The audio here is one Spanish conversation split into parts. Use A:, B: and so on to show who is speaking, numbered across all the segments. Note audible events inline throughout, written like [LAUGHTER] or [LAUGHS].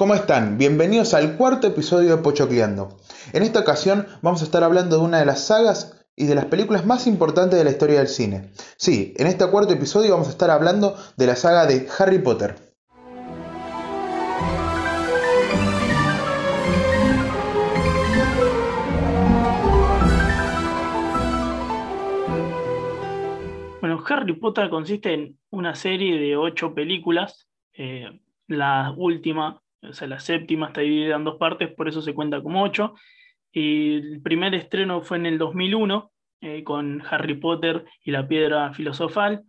A: ¿Cómo están? Bienvenidos al cuarto episodio de Pochocleando. En esta ocasión vamos a estar hablando de una de las sagas y de las películas más importantes de la historia del cine. Sí, en este cuarto episodio vamos a estar hablando de la saga de Harry Potter.
B: Bueno, Harry Potter consiste en una serie de ocho películas. Eh, la última o sea, la séptima está dividida en dos partes, por eso se cuenta como ocho. Y el primer estreno fue en el 2001 eh, con Harry Potter y la piedra filosofal.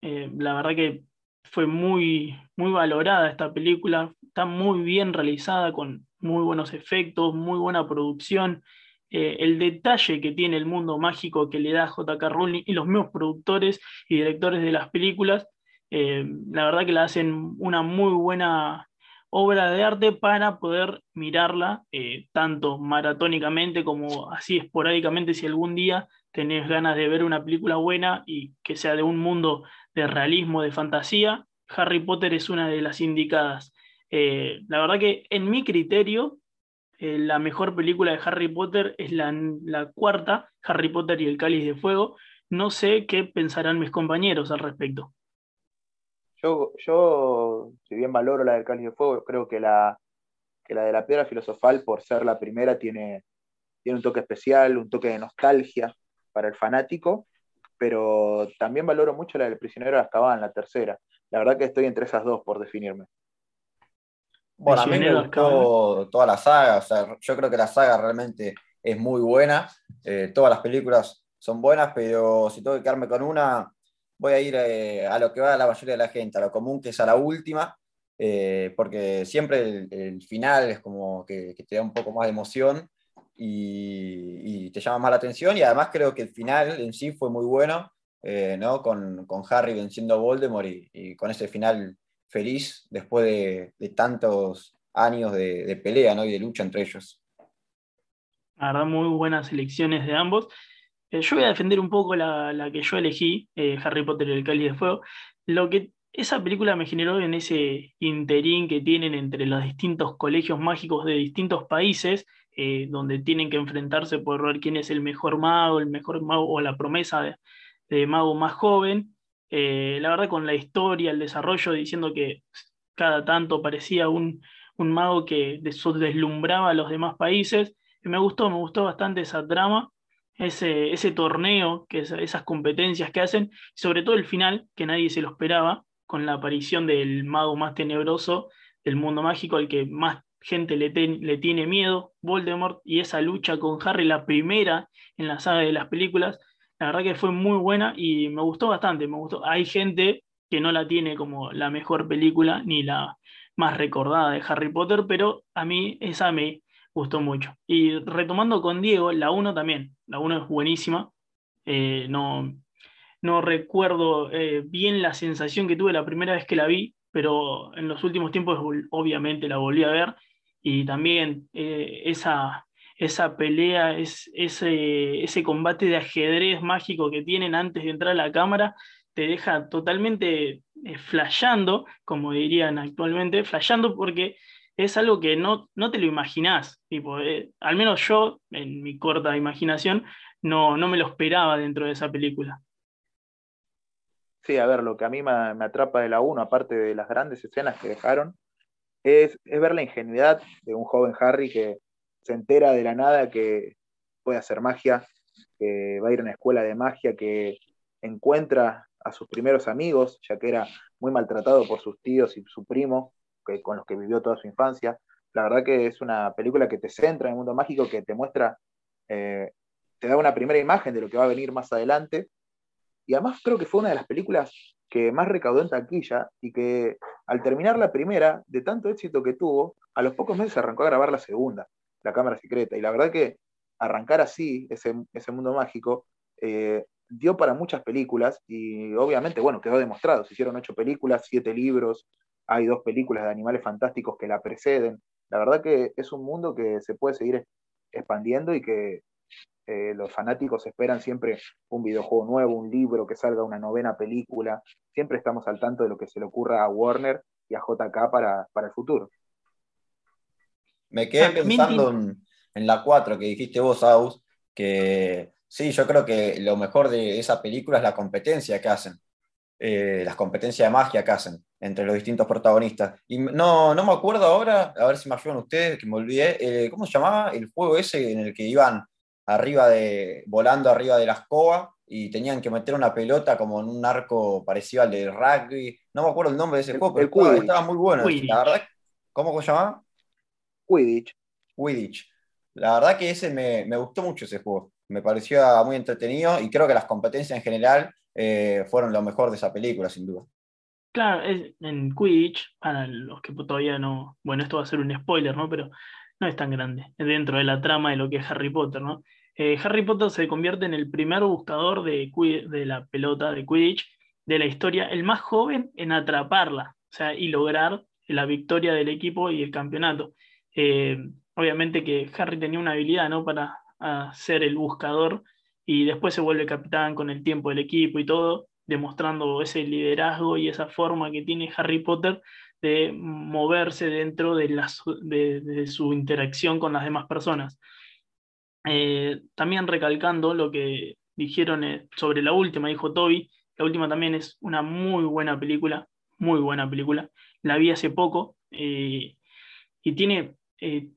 B: Eh, la verdad que fue muy, muy valorada esta película, está muy bien realizada con muy buenos efectos, muy buena producción. Eh, el detalle que tiene el mundo mágico que le da J.K. Rowling y los mismos productores y directores de las películas, la verdad que la hacen una muy buena obra de arte para poder mirarla eh, tanto maratónicamente como así esporádicamente si algún día tenés ganas de ver una película buena y que sea de un mundo de realismo, de fantasía, Harry Potter es una de las indicadas. Eh, la verdad que en mi criterio, eh, la mejor película de Harry Potter es la, la cuarta, Harry Potter y el Cáliz de Fuego. No sé qué pensarán mis compañeros al respecto.
C: Yo, si bien valoro la del Cáliz de Fuego, creo que la, la de la Piedra Filosofal, por ser la primera, tiene, tiene un toque especial, un toque de nostalgia para el fanático, pero también valoro mucho la del Prisionero de Azkaban, la tercera. La verdad que estoy entre esas dos por definirme.
D: Bueno, a mí me gustó toda la saga, o sea, yo creo que la saga realmente es muy buena, eh, todas las películas son buenas, pero si tengo que quedarme con una, voy a ir eh, a lo que va la mayoría de la gente, a lo común que es a la última, eh, porque siempre el, final es como que, te da un poco más de emoción y, te llama más la atención y además creo que el final en sí fue muy bueno, eh, ¿no? con, Harry venciendo a Voldemort y, con ese final feliz después de, tantos años de, pelea ¿no? y de lucha entre ellos.
B: La verdad, muy buenas elecciones de ambos. Eh, yo voy a defender un poco la, que yo elegí, eh, Harry Potter y el Cáliz de Fuego. Lo que esa película me generó en ese interín que tienen entre los distintos colegios mágicos de distintos países, eh, donde tienen que enfrentarse por ver quién es el mejor mago, el mejor mago o la promesa de, mago más joven. la verdad, con la historia, el desarrollo, diciendo que cada tanto parecía un, un mago que deslumbraba a los demás países. Me gustó, me gustó bastante esa trama ese, ese torneo, que esas competencias que hacen, sobre todo el final, que nadie se lo esperaba, con la aparición del mago más tenebroso del mundo mágico, al que más gente le, le tiene miedo, Voldemort, y esa lucha con Harry, la primera en la saga de las películas, la verdad que fue muy buena y me gustó bastante, me gustó. Hay gente que no la tiene como la mejor película ni la más recordada de Harry Potter, pero a mí esa me, gustó mucho. Y retomando con Diego, la 1 también, la 1 es buenísima. Eh, no, no recuerdo eh, bien la sensación que tuve la primera vez que la vi, pero en los últimos tiempos obviamente la volví a ver y también eh, esa, esa pelea, es, ese, ese combate de ajedrez mágico que tienen antes de entrar a la cámara, te deja totalmente flasheando, como dirían actualmente, flasheando porque es algo que no, no te lo imaginás. Tipo, eh, al menos yo, en mi corta imaginación, no, no me lo esperaba dentro de esa película.
C: Sí, a ver, lo que a mí me, atrapa de la 1, aparte de las grandes escenas que dejaron, es, ver la ingenuidad de un joven Harry que se entera de la nada que puede hacer magia, que va a ir a una escuela de magia, que encuentra a sus primeros amigos, ya que era muy maltratado por sus tíos y su primo, con los que vivió toda su infancia. La verdad que es una película que te centra en el mundo mágico, que te muestra, eh, te da una primera imagen de lo que va a venir más adelante. Y además creo que fue una de las películas que más recaudó en taquilla y que al terminar la primera, de tanto éxito que tuvo, a los pocos meses arrancó a grabar la segunda, La Cámara Secreta. Y la verdad que arrancar así ese, ese mundo mágico eh, dio para muchas películas y obviamente, bueno, quedó demostrado. Se hicieron ocho películas, siete libros, hay dos películas de animales fantásticos que la preceden. La verdad que es un mundo que se puede seguir expandiendo y que eh, los fanáticos esperan siempre un videojuego nuevo, un libro, que salga una novena película. Siempre estamos al tanto de lo que se le ocurra a Warner y a JK para, para el futuro.
D: Me quedé pensando en, la 4 que dijiste vos, Aus, que sí, yo creo que lo mejor de esa película es la competencia que hacen. Eh, las competencias de magia que hacen entre los distintos protagonistas. Y no, no me acuerdo ahora, a ver si me ayudan ustedes, que me olvidé, eh, ¿cómo se llamaba el juego ese en el que iban arriba de, volando arriba de la escoba y tenían que meter una pelota como en un arco parecido al de rugby? No me acuerdo el nombre de ese juego, pero estaba, muy bueno. La verdad, ¿cómo se llamaba?
C: Quidditch.
D: Quidditch. La verdad que ese me, me gustó mucho ese juego. Me pareció muy entretenido y creo que las competencias en general eh, fueron lo mejor de esa película, sin duda.
B: Claro, en Quidditch, para los que todavía no, bueno, esto va a ser un spoiler, ¿no? Pero no es tan grande, dentro de la trama de lo que es Harry Potter, ¿no? Eh, Harry Potter se convierte en el primer buscador de, de la pelota de Quidditch de la historia, el más joven en atraparla, o sea, y lograr la victoria del equipo y el campeonato. Eh, obviamente que Harry tenía una habilidad, ¿no? Para ser el buscador y después se vuelve capitán con el tiempo del equipo y todo, demostrando ese liderazgo y esa forma que tiene Harry Potter de moverse dentro de, de, su interacción con las demás personas. Eh, también recalcando lo que dijeron eh, sobre la última, dijo Toby, la última también es una muy buena película, muy buena película. La vi hace poco eh, y tiene,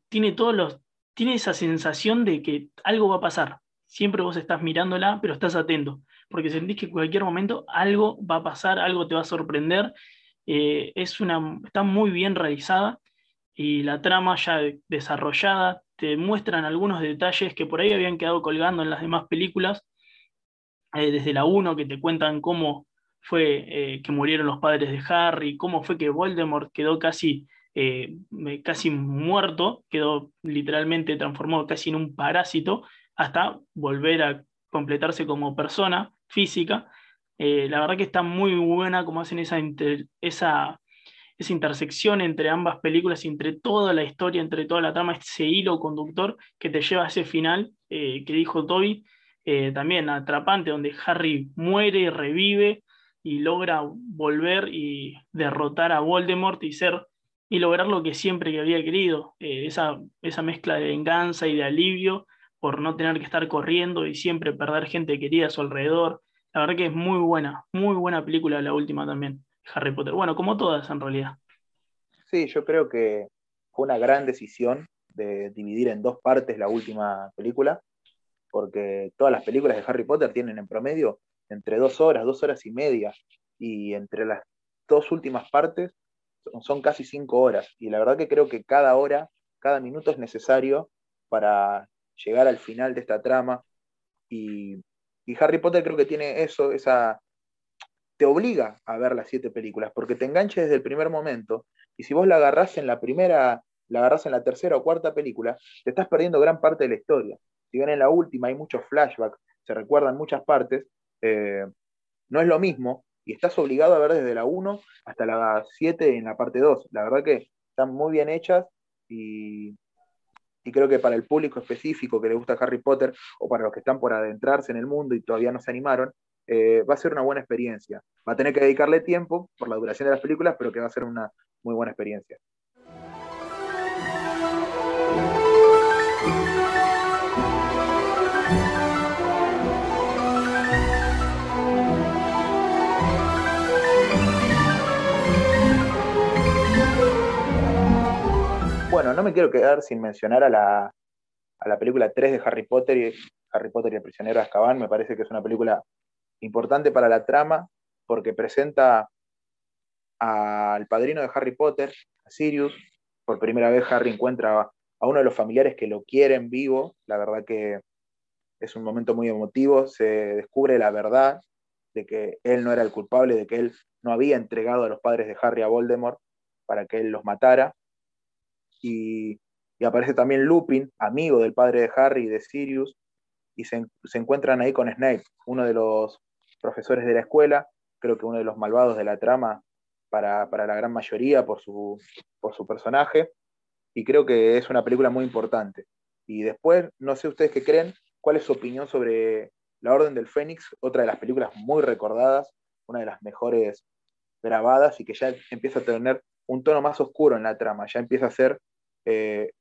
B: tiene todos los, tiene esa sensación de que algo va a pasar, siempre vos estás mirándola, pero estás atento, porque sentís que en cualquier momento algo va a pasar, algo te va a sorprender. Eh, es una, está muy bien realizada y la trama ya desarrollada, te muestran algunos detalles que por ahí habían quedado colgando en las demás películas, eh, desde la 1 que te cuentan cómo fue eh, que murieron los padres de Harry, cómo fue que Voldemort quedó casi, casi muerto, quedó literalmente transformado casi en un parásito, hasta volver a completarse como persona física. Eh, la verdad que está muy buena como hacen esa, esa, esa intersección entre ambas películas, entre toda la historia, entre toda la trama, ese hilo conductor que te lleva a ese final eh, que dijo Toby, eh, también atrapante, donde Harry muere revive y logra volver y derrotar a Voldemort y ser y lograr lo que siempre que había querido, esa, esa mezcla de venganza y de alivio por no tener que estar corriendo y siempre perder gente querida a su alrededor. La verdad que es muy buena, muy buena película la última también, Harry Potter. Bueno, como todas en realidad.
C: Sí, yo creo que fue una gran decisión de dividir en dos partes la última película, porque todas las películas de Harry Potter tienen en promedio entre dos horas, dos horas y media, y entre las dos últimas partes son casi cinco horas. Y la verdad que creo que cada hora, cada minuto es necesario para llegar al final de esta trama. Y, Harry Potter creo que tiene eso, esa... Te obliga a ver las siete películas, porque te enganches desde el primer momento. Y si vos la agarrás en la primera, la agarrás en la tercera o cuarta película, te estás perdiendo gran parte de la historia. Si bien en la última hay muchos flashbacks, se recuerdan muchas partes, eh, no es lo mismo y estás obligado a ver desde la 1 hasta la 7 en la parte 2. La verdad que están muy bien hechas y, y creo que para el público específico que le gusta Harry Potter o para los que están por adentrarse en el mundo y todavía no se animaron, eh, va a ser una buena experiencia. Va a tener que dedicarle tiempo por la duración de las películas, pero que va a ser una muy buena experiencia. Bueno, no me quiero quedar sin mencionar a la, película 3 de Harry Potter y Harry Potter y el prisionero de Azkaban. Me parece que es una película importante para la trama porque presenta al padrino de Harry Potter, a Sirius. Por primera vez Harry encuentra a uno de los familiares que lo quieren vivo. La verdad que es un momento muy emotivo. Se descubre la verdad de que él no era el culpable, de que él no había entregado a los padres de Harry a Voldemort para que él los matara y, aparece también Lupin, amigo del padre de Harry y de Sirius, y se, encuentran ahí con Snape, uno de los profesores de la escuela, creo que uno de los malvados de la trama para, la gran mayoría por su, por su personaje, y creo que es una película muy importante. Y después, no sé ustedes qué creen, cuál es su opinión sobre La Orden del Fénix, otra de las películas muy recordadas, una de las mejores grabadas y que ya empieza a tener un tono más oscuro en la trama, ya empieza a ser eh,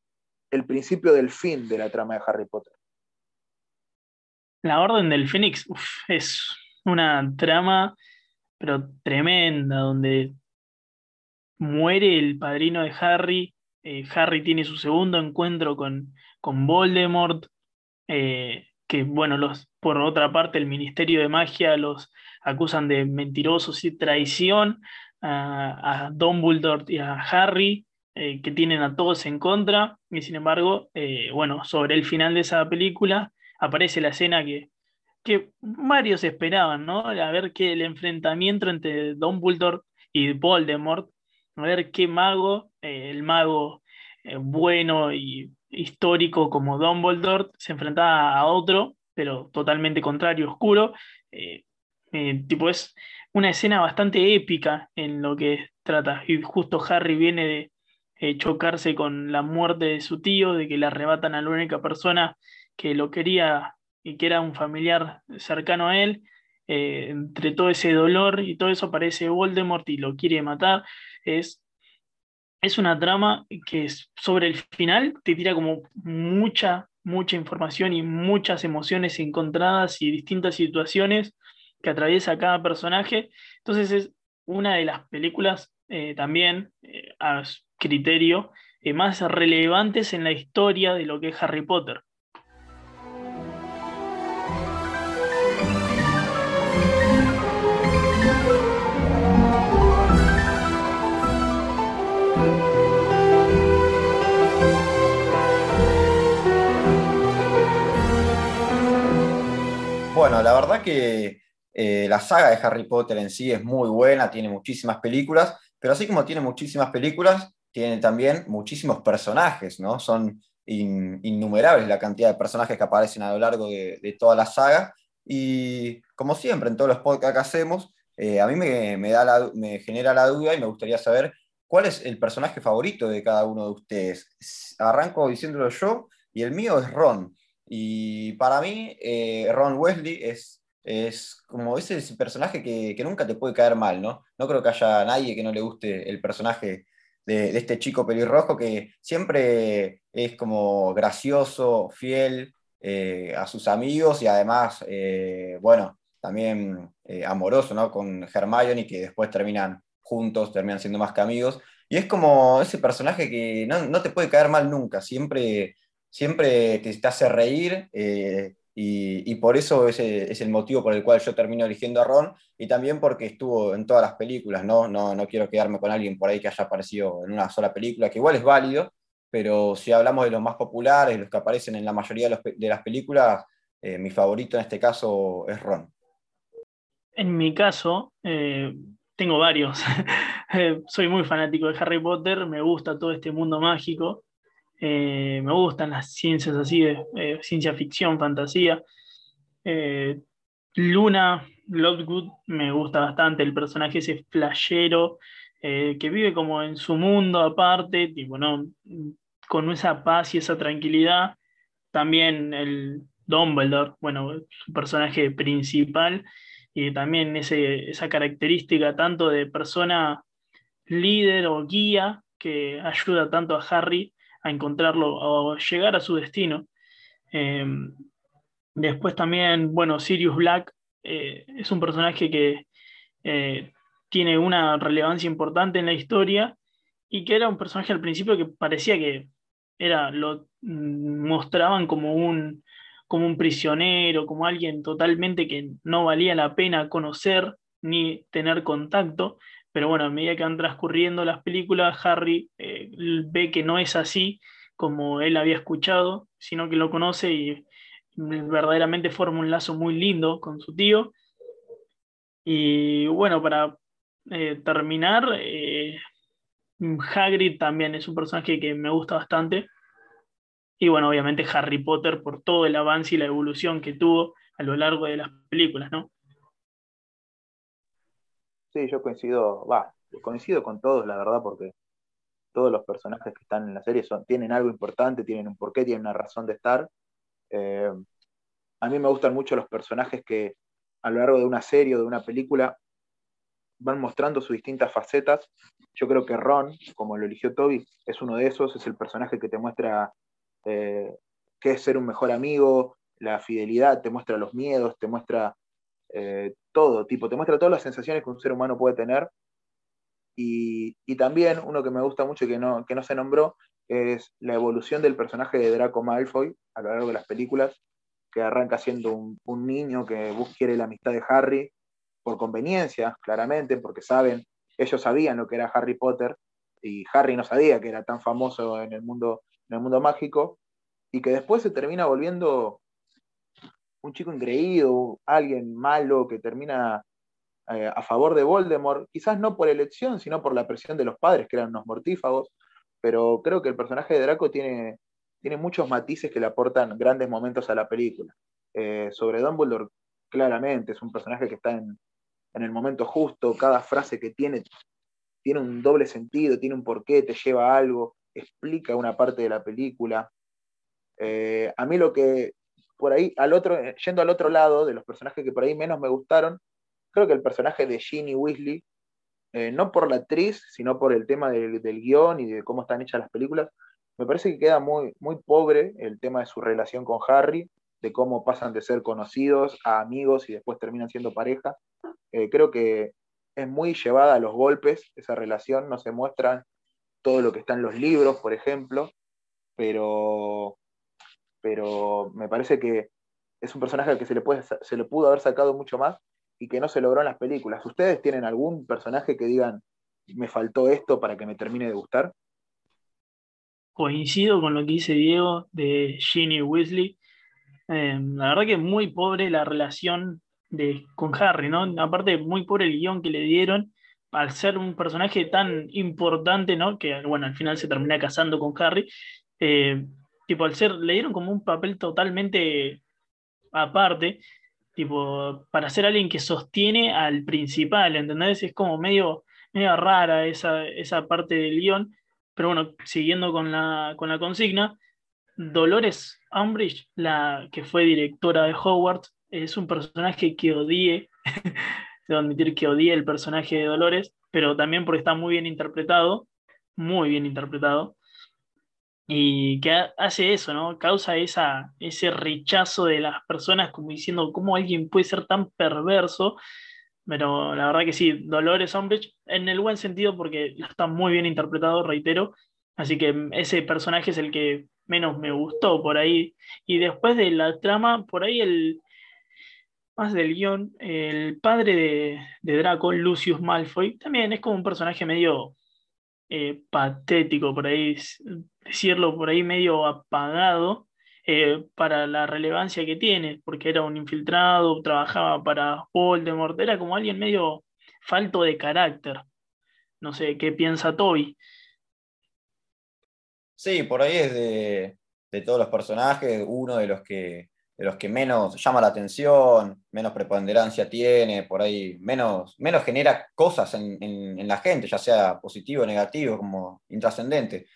C: el principio del fin de la trama de Harry Potter.
B: La Orden del Fénix es una trama, pero tremenda, donde muere el padrino de Harry, eh, Harry tiene su segundo encuentro con, con Voldemort, eh, que bueno, los, por otra parte el Ministerio de Magia los acusan de mentirosos y traición a, a Dumbledore y a Harry, eh, que tienen a todos en contra, y sin embargo, bueno, sobre el final de esa película aparece la escena que, que varios esperaban, ¿no? A ver qué el enfrentamiento entre Dumbledore y Voldemort, a ver qué mago, eh, el mago eh, bueno y histórico como Dumbledore, se enfrentaba a otro, pero totalmente contrario, oscuro. Eh, tipo, es una escena bastante épica en lo que trata. Y justo Harry viene de chocarse con la muerte de su tío, de que le arrebatan a la única persona que lo quería y que era un familiar cercano a él. entre todo ese dolor y todo eso aparece Voldemort y lo quiere matar es, es una trama que sobre el final te tira como mucha, mucha información y muchas emociones encontradas y distintas situaciones que atraviesa cada personaje. Entonces es una de las películas eh, también eh, criterio eh, más relevantes en la historia de lo que es Harry Potter.
D: Bueno, la verdad que eh, la saga de Harry Potter en sí es muy buena, tiene muchísimas películas, pero así como tiene muchísimas películas, tiene también muchísimos personajes, ¿no? Son innumerables la cantidad de personajes que aparecen a lo largo de, toda la saga. Y como siempre, en todos los podcasts que hacemos, eh, a mí me, da me genera la duda y me gustaría saber cuál es el personaje favorito de cada uno de ustedes. Arranco diciéndolo yo, y el mío es Ron. Y para mí, eh, Ron Wesley es, es como ese personaje que, nunca te puede caer mal, ¿no? No creo que haya nadie que no le guste el personaje de, este chico pelirrojo que siempre es como gracioso, fiel eh, a sus amigos y además, eh, bueno, también amoroso, ¿no? Con Hermione, que después terminan juntos, terminan siendo más que amigos. Y es como ese personaje que no, no te puede caer mal nunca, siempre siempre te, hace reír eh, y, por eso es el motivo por el cual yo termino eligiendo a Ron y también porque estuvo en todas las películas, ¿no? No, no quiero quedarme con alguien por ahí que haya aparecido en una sola película, que igual es válido, pero si hablamos de los más populares, los que aparecen en la mayoría de, las películas, eh, mi favorito en este caso es Ron.
B: En mi caso, eh, tengo varios. [LAUGHS] Soy muy fanático de Harry Potter, me gusta todo este mundo mágico. Eh, me gustan las ciencias así de eh, ciencia ficción, fantasía. Eh, Luna Lovegood me gusta bastante, el personaje ese flashero que vive como en su mundo aparte, tipo, ¿no? con esa paz y esa tranquilidad. También el Dumbledore, bueno, su personaje principal, y también ese, esa característica tanto de persona líder o guía que ayuda tanto a Harry a encontrarlo o llegar a su destino. Em, después también, bueno, Sirius Black eh, es un personaje que eh, tiene una relevancia importante en la historia y que era un personaje al principio que parecía que era, lo mm, mostraban como un, como un prisionero, como alguien totalmente que no valía la pena conocer ni tener contacto, pero bueno, a medida que van transcurriendo las películas, Harry eh, ve que no es así como él había escuchado, sino que lo conoce y verdaderamente forma un lazo muy lindo con su tío. Y bueno, para eh, terminar, eh, Hagrid también es un personaje que me gusta bastante. Y bueno, obviamente Harry Potter por todo el avance y la evolución que tuvo a lo largo de las películas, ¿no?
C: Sí, yo coincido, va, coincido con todos, la verdad, porque todos los personajes que están en la serie tienen algo importante, tienen un porqué, tienen una razón de estar. Eh, a mí me gustan mucho los personajes que a lo largo de una serie o de una película van mostrando sus distintas facetas. Yo creo que Ron, como lo eligió Toby, es uno de esos, es el personaje que te muestra qué es ser un mejor amigo, la fidelidad, te muestra los miedos, te muestra todo, tipo, te muestra todas las sensaciones que un ser humano puede tener. Y, también uno que me gusta mucho y que no, que no se nombró es la evolución del personaje de Draco Malfoy a lo largo de las películas, que arranca siendo un, niño que quiere la amistad de Harry por conveniencia, claramente, porque saben, ellos sabían lo que era Harry Potter y Harry no sabía que era tan famoso en el mundo, en el mundo mágico, y que después se termina volviendo un chico ingreído, alguien malo que termina eh, a favor de Voldemort, quizás no por elección, sino por la presión de los padres, que eran unos mortífagos, pero creo que el personaje de Draco tiene, tiene muchos matices que le aportan grandes momentos a la película. Eh, sobre Dumbledore, claramente, es un personaje que está en, el momento justo, cada frase que tiene tiene un doble sentido, tiene un porqué, te lleva a algo, explica una parte de la película. Eh, a mí lo que, por ahí, al otro, yendo al otro lado de los personajes que por ahí menos me gustaron, creo que el personaje de Ginny Weasley eh, no por la actriz, sino por el tema del, guion y de cómo están hechas las películas, me parece que queda muy, muy pobre el tema de su relación con Harry, de cómo pasan de ser conocidos a amigos y después terminan siendo pareja. Eh, creo que es muy llevada a los golpes esa relación, no se muestra todo lo que está en los libros, por ejemplo, pero, pero me parece que es un personaje al que se le, puede, se le pudo haber sacado mucho más y que no se logró en las películas. ¿Ustedes tienen algún personaje que digan, me faltó esto para que me termine de gustar?
B: Coincido con lo que dice Diego de Ginny Weasley. Eh, la verdad que es muy pobre la relación de, con Harry, ¿no? Aparte, muy pobre el guion que le dieron al ser un personaje tan importante, ¿no? Que, bueno, al final se termina casando con Harry. Eh, tipo, al ser, le dieron como un papel totalmente aparte tipo, para ser alguien que sostiene al principal, ¿entendés? Es como medio, medio rara esa, esa parte del guion, pero bueno, siguiendo con la, con la consigna, Dolores Umbridge, la que fue directora de Hogwarts, es un personaje que odié, [LAUGHS] debo admitir que odié el personaje de Dolores, pero también porque está muy bien interpretado, muy bien interpretado y que hace eso, ¿no? Causa esa, ese rechazo de las personas como diciendo cómo alguien puede ser tan perverso, pero la verdad que sí, Dolores Umbridge, en el buen sentido porque está muy bien interpretado, reitero, así que ese personaje es el que menos me gustó por ahí, y después de la trama, por ahí el, más del guion, el padre de, de Draco, Lucius Malfoy, también es como un personaje medio eh, patético, por ahí decirlo, por ahí medio apagado eh, para la relevancia que tiene, porque era un infiltrado, trabajaba para Voldemort, era como alguien medio falto de carácter. No sé, ¿qué piensa Toby?
D: Sí, por ahí es de, de todos los personajes, uno de los que de los que menos llama la atención, menos preponderancia tiene, por ahí menos, menos genera cosas en, la gente, ya sea positivo negativo, como intrascendente.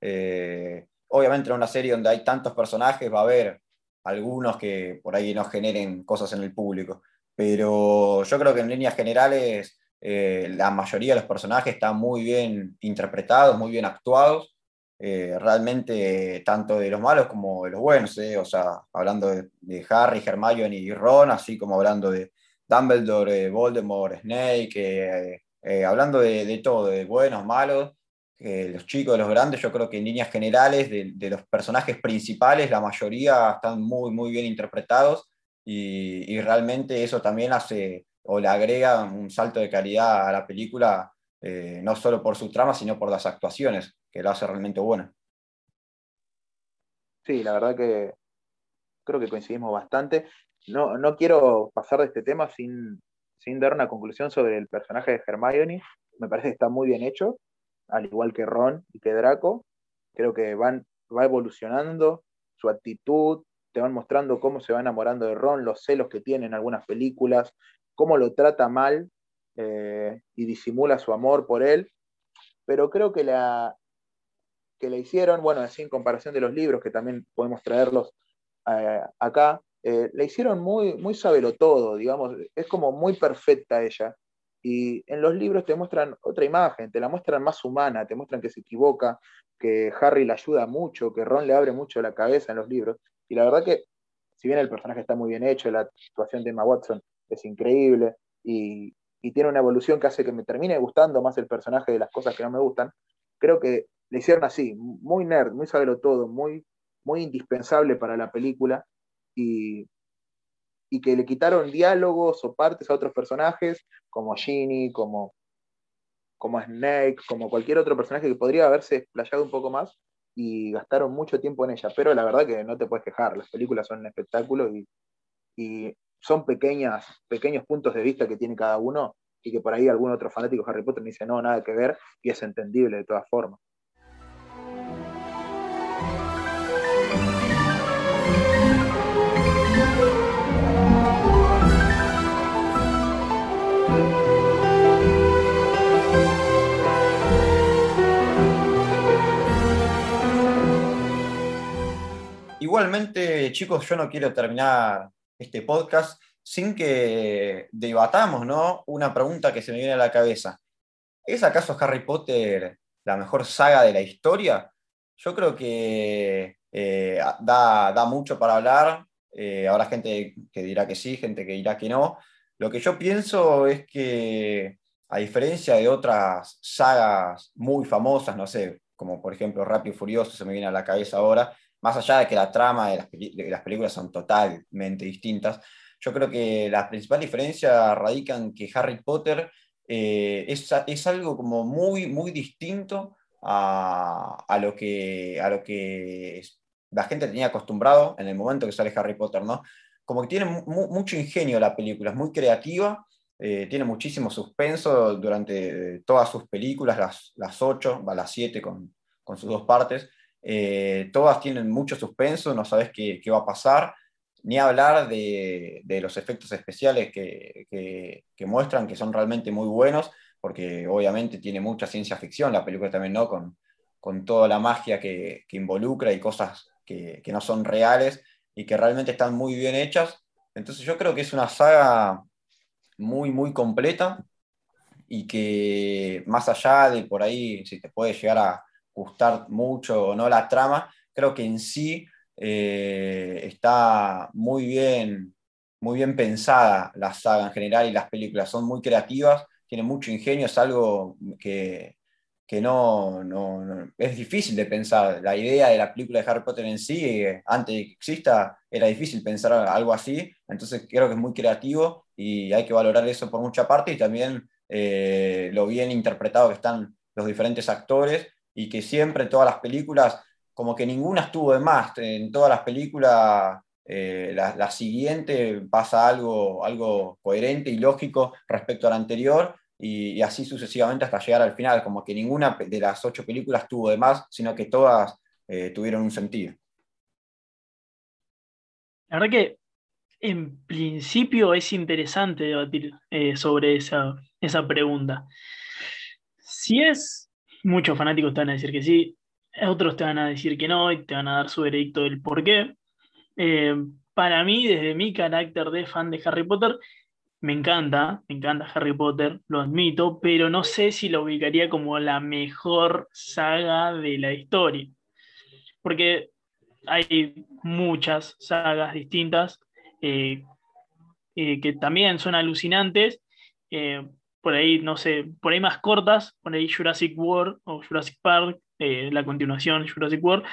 D: Eh, obviamente en una serie donde hay tantos personajes va a haber algunos que por ahí no generen cosas en el público, pero yo creo que en líneas generales eh, la mayoría de los personajes están muy bien interpretados, muy bien actuados eh, realmente tanto de los malos como de los buenos, eh, o sea, hablando de, Harry, Hermione y Ron, así como hablando de Dumbledore, Voldemort, Snake, eh, hablando de, todo, de buenos, malos, los chicos, de los grandes, yo creo que en líneas generales de, de, los personajes principales, la mayoría están muy, muy bien interpretados y, y realmente eso también hace o le agrega un salto de calidad a la película, no solo por su trama, sino por las actuaciones que lo hace realmente buena.
C: Sí, la verdad que creo que coincidimos bastante. No, no quiero pasar de este tema sin, dar una conclusión sobre el personaje de Hermione. Me parece que está muy bien hecho, al igual que Ron y que Draco. Creo que van, va evolucionando su actitud, te van mostrando cómo se va enamorando de Ron, los celos que tiene en algunas películas, cómo lo trata mal eh, y disimula su amor por él. Pero creo que la, que le hicieron, bueno, así en comparación de los libros, que también podemos traerlos eh, acá, eh, le hicieron muy, muy todo, digamos, es como muy perfecta ella. Y en los libros te muestran otra imagen, te la muestran más humana, te muestran que se equivoca, que Harry le ayuda mucho, que Ron le abre mucho la cabeza en los libros. Y la verdad que, si bien el personaje está muy bien hecho, la situación de Emma Watson es increíble y tiene una evolución que hace que me termine gustando más el personaje de las cosas que no me gustan, creo que le hicieron así, muy nerd, muy sabelo todo, muy, muy indispensable para la película y, y que le quitaron diálogos o partes a otros personajes como Ginny, como, como Snake, como cualquier otro personaje que podría haberse explayado un poco más y gastaron mucho tiempo en ella, pero la verdad que no te puedes quejar, las películas son un espectáculo y, y son pequeñas, pequeños puntos de vista que tiene cada uno y que por ahí algún otro fanático de Harry Potter me dice, no, nada que ver, y es entendible de todas formas.
D: Igualmente, chicos, yo no quiero terminar este podcast sin que debatamos, ¿no? Una pregunta que se me viene a la cabeza. ¿Es acaso Harry Potter la mejor saga de la historia? Yo creo que eh, da, mucho para hablar. Eh, habrá gente que dirá que sí, gente que dirá que no. Lo que yo pienso es que, a diferencia de otras sagas muy famosas, no sé, como por ejemplo Rápido y Furioso, se me viene a la cabeza ahora, más allá de que la trama de las, películas son totalmente distintas, yo creo que la principal diferencia radica en que Harry Potter eh, es, algo como muy, muy distinto a, lo que, a lo que la gente tenía acostumbrado en el momento que sale Harry Potter, ¿no? Como que tiene mucho ingenio la película, es muy creativa, eh, tiene muchísimo suspenso durante todas sus películas, las, las ocho, va las siete con, con sus dos partes, eh, todas tienen mucho suspenso, no sabes qué, va a pasar, ni hablar de, los efectos especiales que, muestran que son realmente muy buenos, porque obviamente tiene mucha ciencia ficción la película también, ¿no? Con, con toda la magia que, involucra y cosas que, no son reales y que realmente están muy bien hechas. Entonces yo creo que es una saga muy, muy completa y que más allá de por ahí, si te puede llegar a, gustar mucho o no la trama, creo que en sí eh, está muy bien, muy bien pensada la saga en general y las películas, son muy creativas, tienen mucho ingenio, es algo que, no, es difícil de pensar. La idea de la película de Harry Potter en sí, eh, antes de que exista, era difícil pensar algo así, entonces creo que es muy creativo y hay que valorar eso por mucha parte y también eh, lo bien interpretado que están los diferentes actores y que siempre todas las películas, como que ninguna estuvo de más, en todas las películas eh, la, siguiente pasa algo, algo coherente y lógico respecto a la anterior y, así sucesivamente hasta llegar al final, como que ninguna de las ocho películas tuvo de más, sino que todas eh, tuvieron un sentido.
B: La verdad que en principio es interesante debatir eh, sobre esa, esa pregunta. Si es muchos fanáticos te van a decir que sí, otros te van a decir que no y te van a dar su veredicto del por qué. Eh, para mí, desde mi carácter de fan de Harry Potter, me encanta, me encanta Harry Potter, lo admito, pero no sé si lo ubicaría como la mejor saga de la historia. Porque hay muchas sagas distintas eh, eh, que también son alucinantes, por ahí, no sé, por ahí más cortas, por ahí Jurassic World o Jurassic Park, eh, la continuación Jurassic World,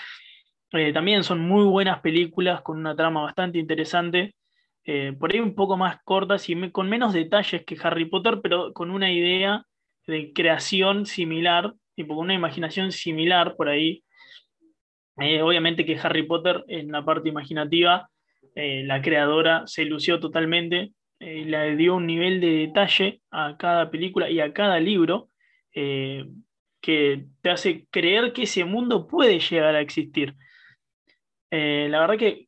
B: eh, también son muy buenas películas con una trama bastante interesante, eh, por ahí un poco más cortas y con menos detalles que Harry Potter, pero con una idea de creación similar, y con una imaginación similar por ahí. obviamente que Harry Potter en la parte imaginativa, la creadora se lució totalmente, eh, le dio un nivel de detalle a cada película y a cada libro eh, que te hace creer que ese mundo puede llegar a existir. Eh, la verdad que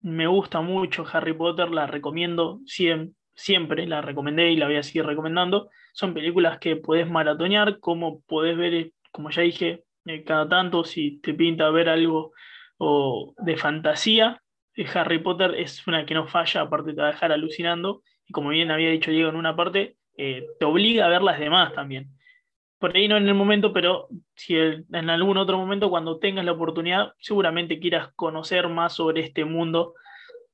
B: me gusta mucho Harry Potter, la recomiendo siempre, siempre, la recomendé y la voy a seguir recomendando. Son películas que puedes maratonear, como podés ver, como ya dije, cada tanto, si te pinta ver algo de fantasía, Harry Potter es una que no falla, aparte te va a dejar alucinando. Y como bien había dicho Diego en una parte, eh, te obliga a ver las demás también. Por ahí no en el momento, pero si en algún otro momento, cuando tengas la oportunidad, seguramente quieras conocer más sobre este mundo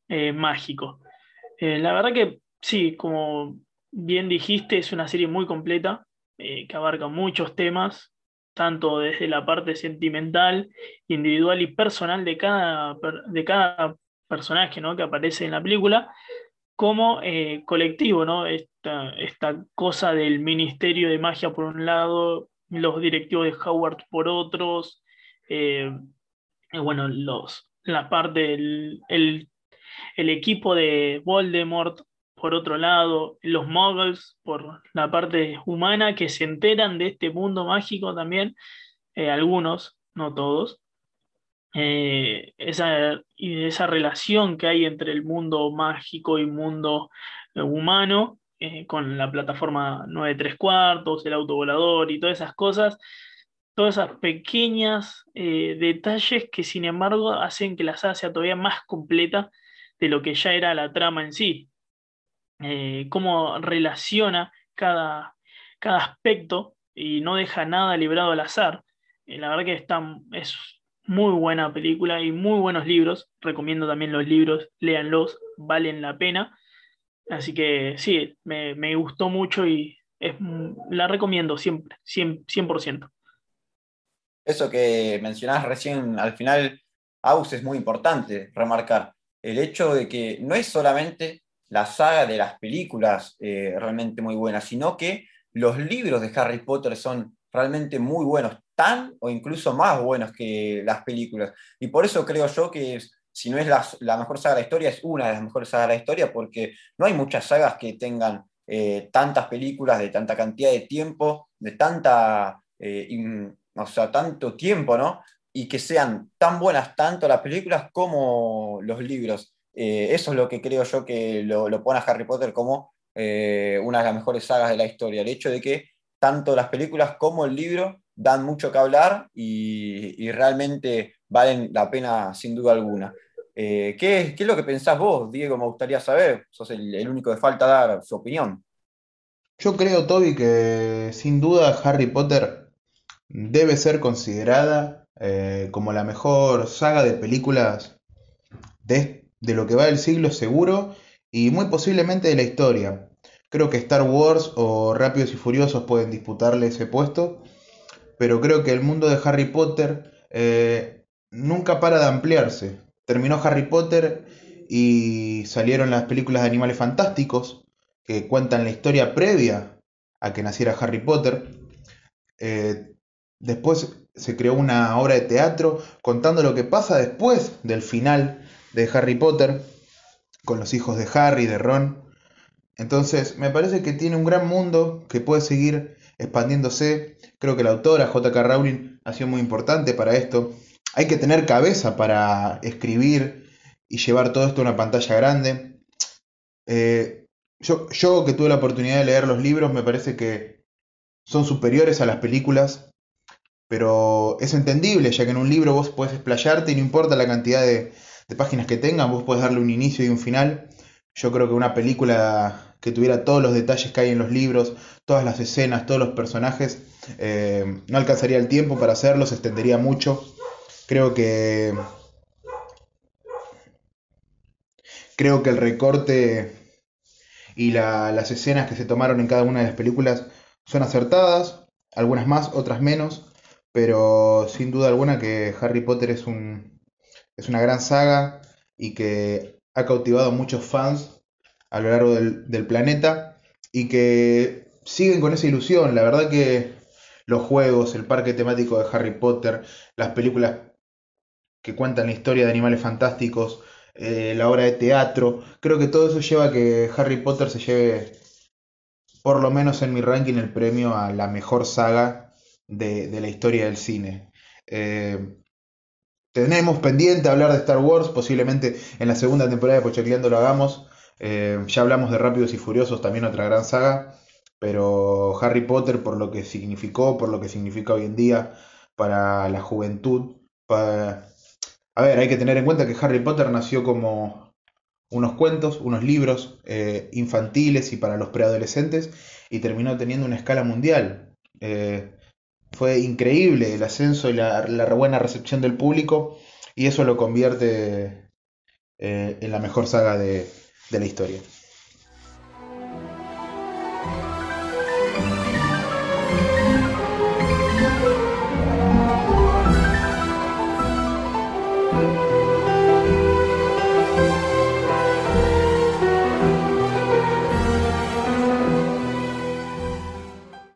B: eh, mágico. la verdad que sí, como bien dijiste, es una serie muy completa, que abarca muchos temas, tanto desde la parte sentimental, individual y personal de cada, de cada personaje ¿no? que aparece en la película, como eh, colectivo, ¿no? Esta, esta, cosa del Ministerio de Magia por un lado, los directivos de Howard por otros, eh, bueno, los, la parte el, el, equipo de Voldemort por otro lado, los muggles por la parte humana que se enteran de este mundo mágico también, eh, algunos, no todos, eh, esa, esa relación que hay entre el mundo mágico y mundo eh, humano, eh, con la plataforma 9 3 cuartos, el autovolador y todas esas cosas, todas esas pequeñas detalles que sin embargo hacen que la saga sea todavía más completa de lo que ya era la trama en sí. cómo relaciona cada, cada aspecto y no deja nada librado al azar. la verdad que está, es muy buena película y muy buenos libros. Recomiendo también los libros, léanlos, valen la pena. Así que sí, me, gustó mucho y es, la recomiendo siempre, 100%,
D: Eso que mencionás recién al final, Aus, es muy importante remarcar. El hecho de que no es solamente la saga de las películas eh, realmente muy buena, sino que los libros de Harry Potter son realmente muy buenos tan o incluso más buenos que las películas. Y por eso creo yo que si no es la, mejor saga de la historia, es una de las mejores sagas de la historia, porque no hay muchas sagas que tengan eh, tantas películas de tanta cantidad de tiempo, de tanta, eh, o sea, tanto tiempo, ¿no? Y que sean tan buenas tanto las películas como los libros. Eh, eso es lo que creo yo que lo, lo pone a Harry Potter como una de las mejores sagas de la historia. El hecho de que tanto las películas como el libro dan mucho que hablar y, realmente valen la pena sin duda alguna. Eh, ¿qué, es lo que pensás vos, Diego? Me gustaría saber. Sos el, único que falta dar su opinión.
C: Yo creo, Toby, que sin duda Harry Potter debe ser considerada eh, como la mejor saga de películas de, de lo que va del siglo seguro y muy posiblemente de la historia. Creo que Star Wars o Rápidos y Furiosos pueden disputarle ese puesto, pero creo que el mundo de Harry Potter eh, nunca para de ampliarse. Terminó Harry Potter y salieron las películas de Animales Fantásticos, que cuentan la historia previa a que naciera Harry Potter. Eh, después se creó una obra de teatro contando lo que pasa después del final de Harry Potter, con los hijos de Harry, de Ron. Entonces, me parece que tiene un gran mundo que puede seguir expandiéndose. Creo que la autora J.K. Rowling ha sido muy importante para esto. Hay que tener cabeza para escribir y llevar todo esto a una pantalla grande. Eh, yo, yo que tuve la oportunidad de leer los libros, me parece que son superiores a las películas, pero es entendible, ya que en un libro vos podés explayarte y no importa la cantidad de, páginas que tengan, vos podés darle un inicio y un final. Yo creo que una película que tuviera todos los detalles que hay en los libros, todas las escenas, todos los personajes. Eh, no alcanzaría el tiempo para hacerlo, se extendería mucho. Creo que. Creo que el recorte y las escenas que se tomaron en cada una de las películas son acertadas, algunas más, otras menos, pero sin duda alguna que Harry Potter es, un, es una gran saga y que ha cautivado a muchos fans a lo largo del, planeta y que siguen con esa ilusión. La verdad que los juegos, el parque temático de Harry Potter, las películas que cuentan la historia de animales fantásticos, eh, la obra de teatro, creo que todo eso lleva a que Harry Potter se lleve, por lo menos en mi ranking, el premio a la mejor saga de, la historia del cine. Eh, tenemos pendiente hablar de Star Wars, posiblemente en la segunda temporada de Pochacleando lo hagamos. Eh, ya hablamos de Rápidos y Furiosos, también otra gran saga, pero Harry Potter por lo que significó, por lo que significa hoy en día para la juventud. A ver, hay que tener en cuenta que Harry Potter nació como unos cuentos, unos libros eh, infantiles y para los preadolescentes, y terminó teniendo una escala mundial. Eh, fue increíble el ascenso y la, buena recepción del público y eso lo convierte en la mejor saga de la historia.